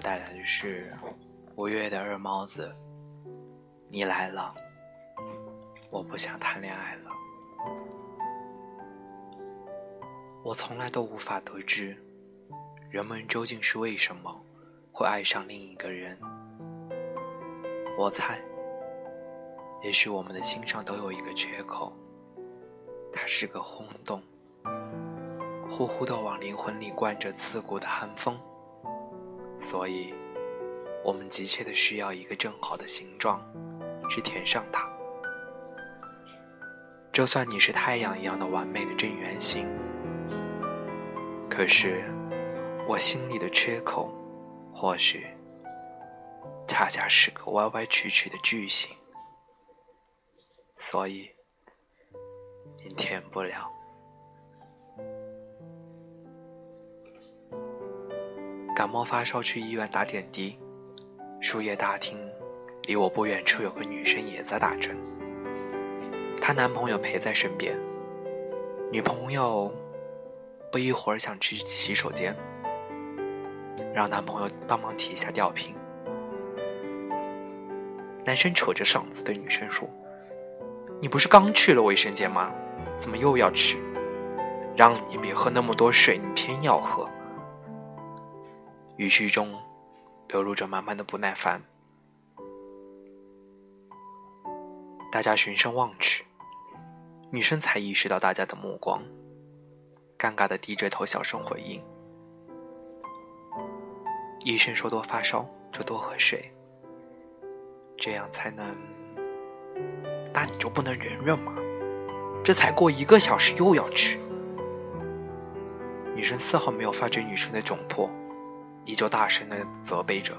带来的是五月的二帽子。你来了，我不想谈恋爱了。我从来都无法得知，人们究竟是为什么会爱上另一个人。我猜，也许我们的心上都有一个缺口，它是个轰洞，呼呼的往灵魂里灌着刺骨的寒风。所以，我们急切的需要一个正好的形状，去填上它。就算你是太阳一样的完美的正圆形，可是，我心里的缺口，或许，恰恰是个歪歪曲曲的矩形。所以，你填不了。感冒发烧去医院打点滴，输液大厅离我不远处有个女生也在打针，她男朋友陪在身边。女朋友不一会儿想去洗手间，让男朋友帮忙提一下吊瓶。男生扯着嗓子对女生说：“你不是刚去了卫生间吗？怎么又要去？让你别喝那么多水，你偏要喝。”语气中流露着满满的不耐烦。大家循声望去，女生才意识到大家的目光，尴尬的低着头，小声回应：“医生说多发烧就多喝水，这样才能……那你就不能忍忍吗？这才过一个小时又要去。”女生丝毫没有发觉女生的窘迫。依旧大声的责备着。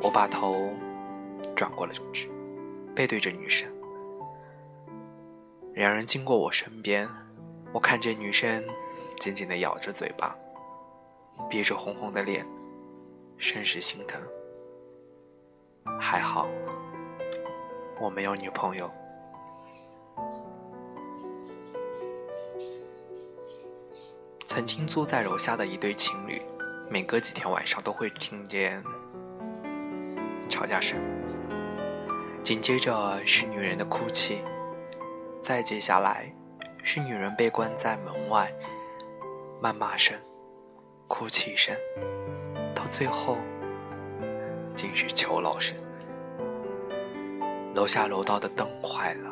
我把头转过了去，背对着女生。两人经过我身边，我看见女生紧紧的咬着嘴巴，憋着红红的脸，甚是心疼。还好，我没有女朋友。曾经租在楼下的一对情侣。每隔几天晚上都会听见吵架声，紧接着是女人的哭泣，再接下来是女人被关在门外，谩骂声、哭泣声，到最后竟是求饶声。楼下楼道的灯坏了，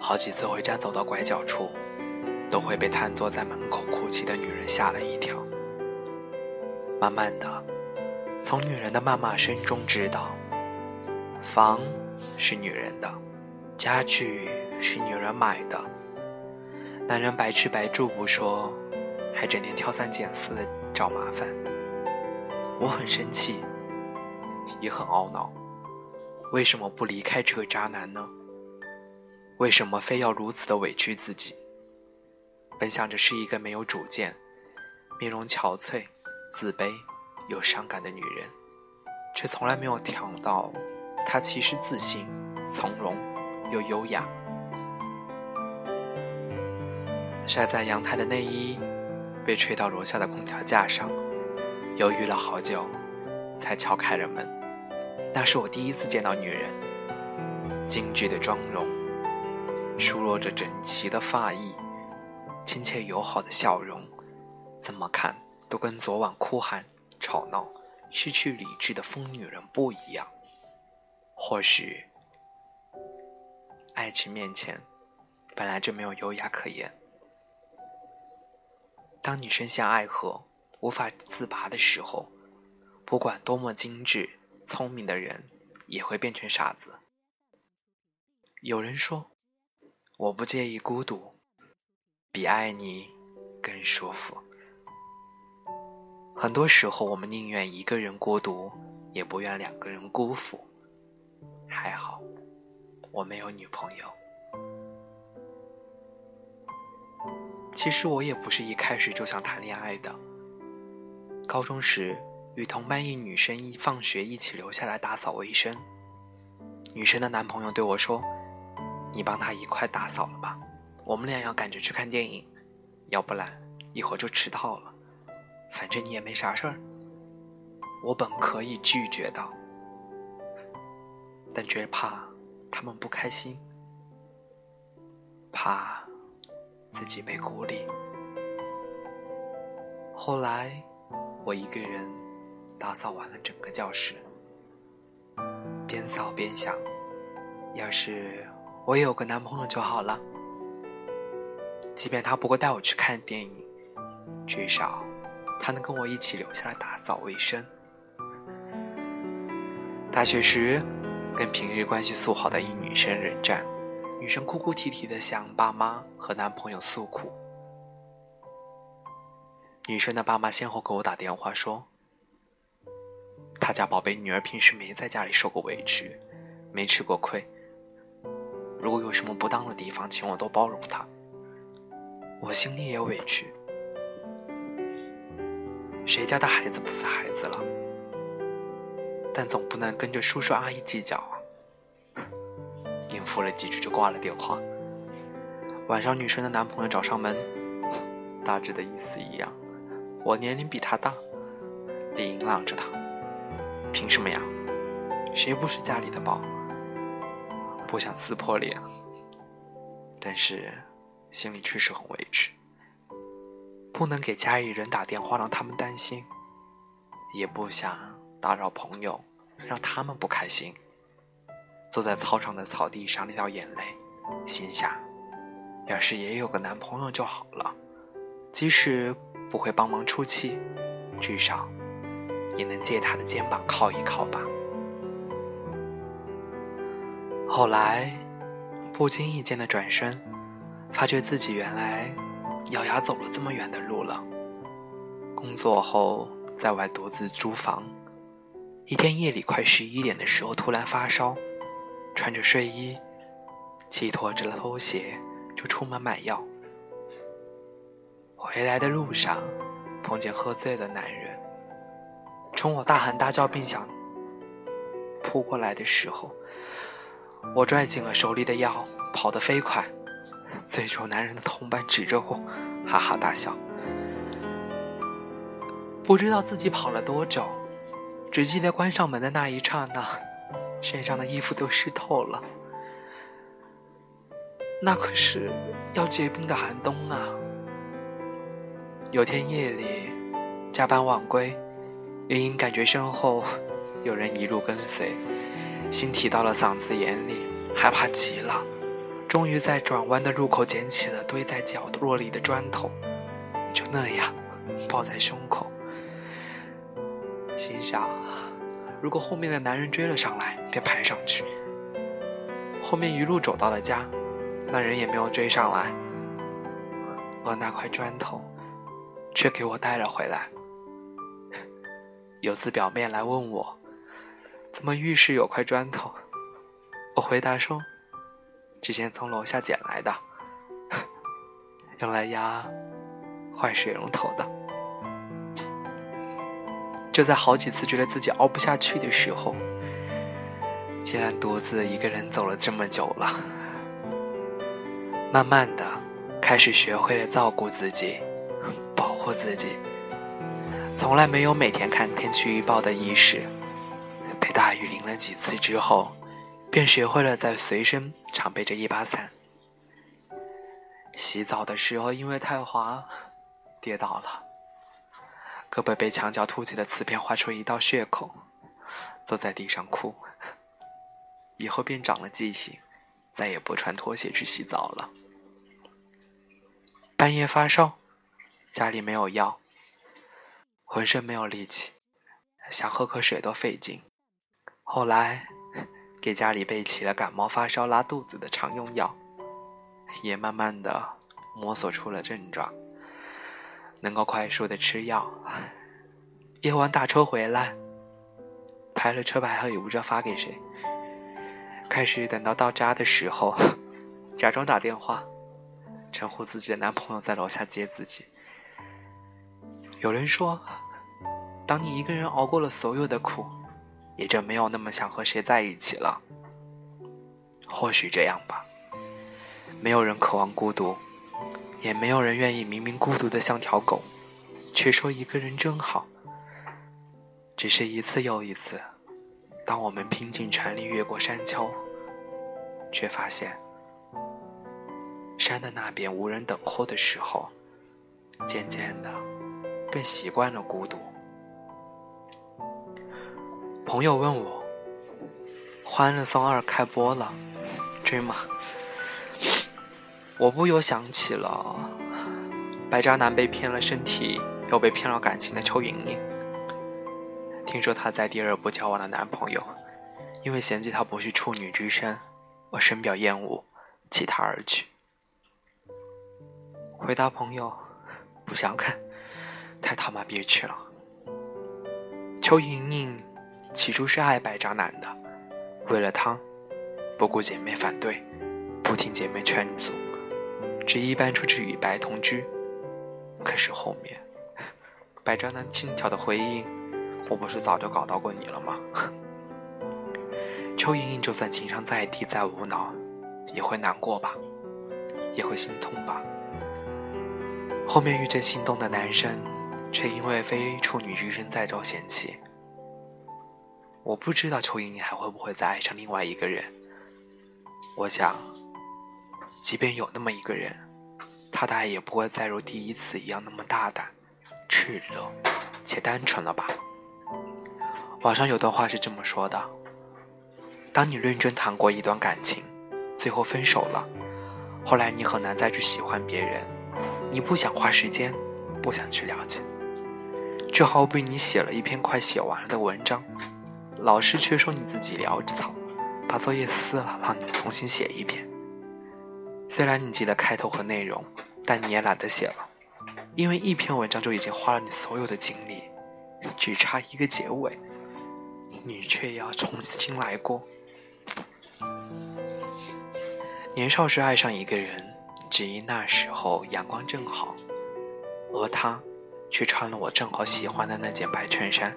好几次回家走到拐角处，都会被瘫坐在门口哭泣的女人吓了一跳。慢慢的，从女人的谩骂声中知道，房是女人的，家具是女人买的。男人白吃白住不说，还整天挑三拣四的找麻烦。我很生气，也很懊恼，为什么不离开这个渣男呢？为什么非要如此的委屈自己？本想着是一个没有主见、面容憔悴。自卑又伤感的女人，却从来没有想到，她其实自信、从容又优雅。晒在阳台的内衣被吹到楼下的空调架上，犹豫了好久，才敲开了门。那是我第一次见到女人，精致的妆容，梳落着整齐的发髻，亲切友好的笑容，怎么看？都跟昨晚哭喊、吵闹、失去理智的疯女人不一样。或许，爱情面前本来就没有优雅可言。当你深陷爱河无法自拔的时候，不管多么精致、聪明的人，也会变成傻子。有人说：“我不介意孤独，比爱你更舒服。”很多时候，我们宁愿一个人孤独，也不愿两个人辜负。还好，我没有女朋友。其实我也不是一开始就想谈恋爱的。高中时，与同班一女生一放学一起留下来打扫卫生。女生的男朋友对我说：“你帮她一块打扫了吧，我们俩要赶着去看电影，要不然一会儿就迟到了。”反正你也没啥事儿。我本可以拒绝的，但却怕他们不开心，怕自己被孤立。后来，我一个人打扫完了整个教室，边扫边想：要是我也有个男朋友就好了，即便他不会带我去看电影，至少他能跟我一起留下来打扫卫生。大学时，跟平日关系素好的一女生冷战，女生哭哭啼啼的向爸妈和男朋友诉苦。女生的爸妈先后给我打电话说，他家宝贝女儿平时没在家里受过委屈，没吃过亏。如果有什么不当的地方，请我多包容她。我心里也委屈，谁家的孩子不是孩子了？但总不能跟着叔叔阿姨计较啊！应付了几句就挂了电话。晚上女生的男朋友找上门，大致的意思一样，我年龄比他大，理应让着他。凭什么呀？谁不是家里的宝？不想撕破脸，但是心里确实很委屈。不能给家里人打电话让他们担心，也不想。打扰朋友，让他们不开心。坐在操场的草地上，流掉眼泪，心想：要是也有个男朋友就好了，即使不会帮忙出气，至少也能借他的肩膀靠一靠吧。后来，不经意间的转身，发觉自己原来咬牙走了这么远的路了。工作后，在外独自租房。一天夜里快十一点的时候，突然发烧，穿着睡衣，寄托着拖鞋就出门买药。回来的路上，碰见喝醉的男人，冲我大喊大叫，并想扑过来的时候，我拽紧了手里的药，跑得飞快。醉酒男人的同伴指着我，哈哈大笑，不知道自己跑了多久。只记得关上门的那一刹那，身上的衣服都湿透了。那可是要结冰的寒冬啊！有天夜里加班晚归，也因感觉身后有人一路跟随，心提到了嗓子眼里，害怕极了。终于在转弯的路口捡起了堆在角落里的砖头，就那样抱在胸口。心想，如果后面的男人追了上来，便爬上去。后面一路走到了家，那人也没有追上来，而那块砖头却给我带了回来。有次表妹来问我，怎么浴室有块砖头？我回答说，之前从楼下捡来的，用来压坏水龙头的。就在好几次觉得自己熬不下去的时候，竟然独自一个人走了这么久了。慢慢的，开始学会了照顾自己，保护自己。从来没有每天看天气预报的意识。被大雨淋了几次之后，便学会了在随身常备着一把伞。洗澡的时候因为太滑，跌倒了。胳膊被墙角凸起的瓷片划出一道血口，坐在地上哭。以后便长了记性，再也不穿拖鞋去洗澡了。半夜发烧，家里没有药，浑身没有力气，想喝口水都费劲。后来，给家里备齐了感冒、发烧、拉肚子的常用药，也慢慢的摸索出了症状。能够快速的吃药，夜晚打车回来，拍了车牌号也不知道发给谁。开始等到到家的时候，假装打电话，称呼自己的男朋友在楼下接自己。有人说，当你一个人熬过了所有的苦，也就没有那么想和谁在一起了。或许这样吧，没有人渴望孤独。也没有人愿意明明孤独的像条狗，却说一个人真好。只是一次又一次，当我们拼尽全力越过山丘，却发现山的那边无人等候的时候，渐渐的便习惯了孤独。朋友问我：“《欢乐颂二》开播了，追吗？” 我不由想起了白渣男被骗了身体，又被骗了感情的邱莹莹。听说她在第二部交往了男朋友，因为嫌弃他不是处女之身，我深表厌恶，弃他而去。回答朋友，不想看，太他妈憋屈了。邱莹莹起初是爱白渣男的，为了他，不顾姐妹反对，不听姐妹劝阻。执意搬出去与白同居，可是后面，白渣男轻佻的回应：“我不是早就搞到过你了吗？”邱莹莹就算情商再低再无脑，也会难过吧，也会心痛吧。后面遇见心动的男生，却因为非处女之身再遭嫌弃。我不知道邱莹莹还会不会再爱上另外一个人。我想。即便有那么一个人，他大概也不会再如第一次一样那么大胆、炽热且单纯了吧？网上有段话是这么说的：当你认真谈过一段感情，最后分手了，后来你很难再去喜欢别人，你不想花时间，不想去了解，就好比你写了一篇快写完了的文章，老师却说你自己潦草，把作业撕了，让你重新写一篇。虽然你记得开头和内容，但你也懒得写了，因为一篇文章就已经花了你所有的精力，只差一个结尾，你却要重新来过。年少时爱上一个人，只因那时候阳光正好，而他却穿了我正好喜欢的那件白衬衫。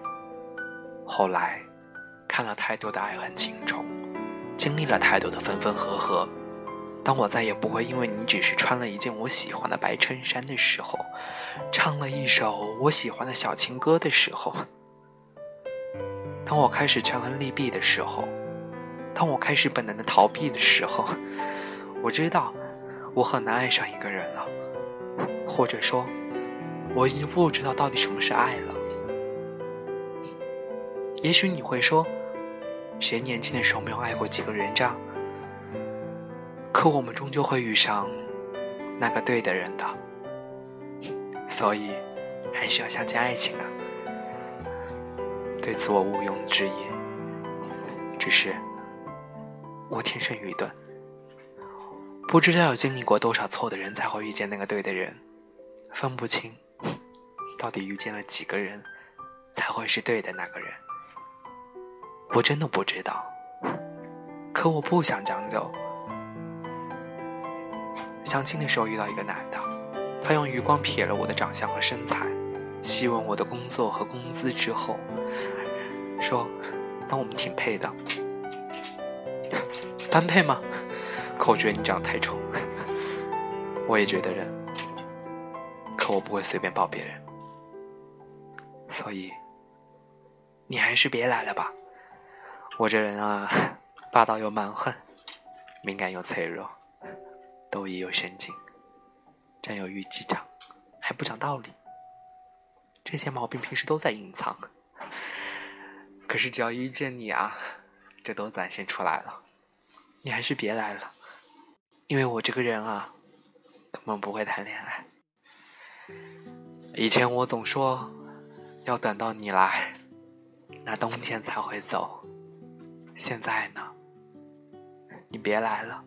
后来，看了太多的爱恨情仇，经历了太多的分分合合。当我再也不会因为你只是穿了一件我喜欢的白衬衫的时候，唱了一首我喜欢的小情歌的时候，当我开始权衡利弊的时候，当我开始本能的逃避的时候，我知道我很难爱上一个人了，或者说，我已经不知道到底什么是爱了。也许你会说，谁年轻的时候没有爱过几个人渣？可我们终究会遇上那个对的人的，所以还是要相信爱情啊。对此我毋庸置疑，只是我天生愚钝，不知道要经历过多少错的人才会遇见那个对的人，分不清到底遇见了几个人才会是对的那个人。我真的不知道，可我不想将就。相亲的时候遇到一个男的，他用余光瞥了我的长相和身材，细问我的工作和工资之后，说：“那我们挺配的，般配吗？”可我觉得你长得太丑。我也觉得人，可我不会随便抱别人，所以你还是别来了吧。我这人啊，霸道又蛮横，敏感又脆弱。都已有神经，占有欲极强，还不讲道理，这些毛病平时都在隐藏，可是只要遇见你啊，这都展现出来了。你还是别来了，因为我这个人啊，根本不会谈恋爱。以前我总说，要等到你来，那冬天才会走。现在呢，你别来了。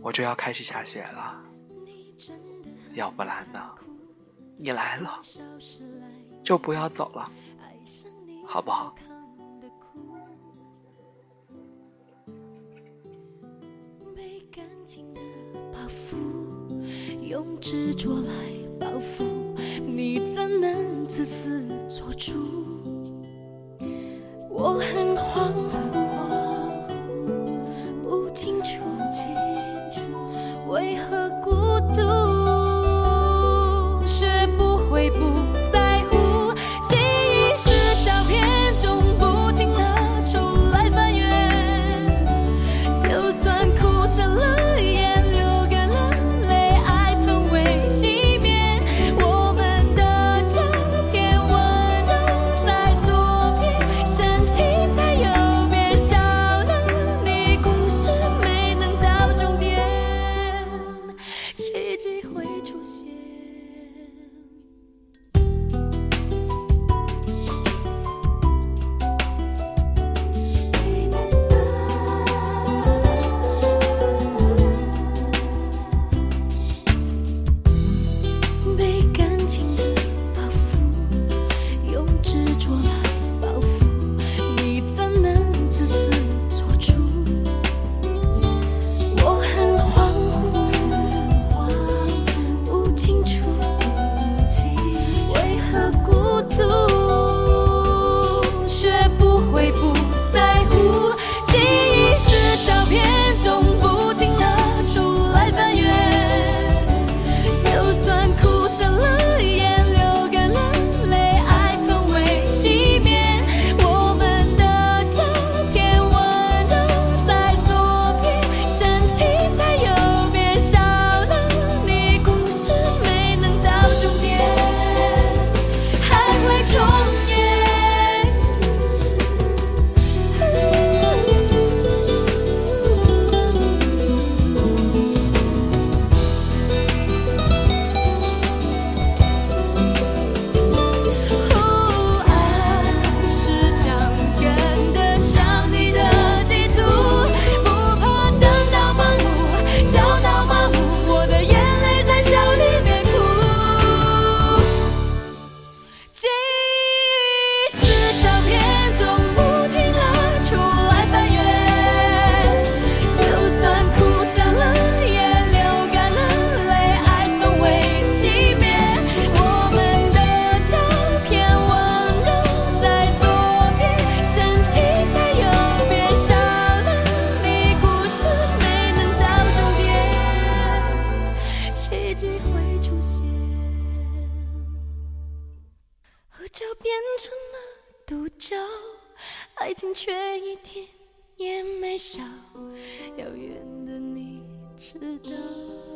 我就要开始下雪了，要不然呢？你来了就不要走了，好不好？执着来报复，你怎能自私做主？我很恍惚不清楚为何孤独学不会不笑，遥远的你知道。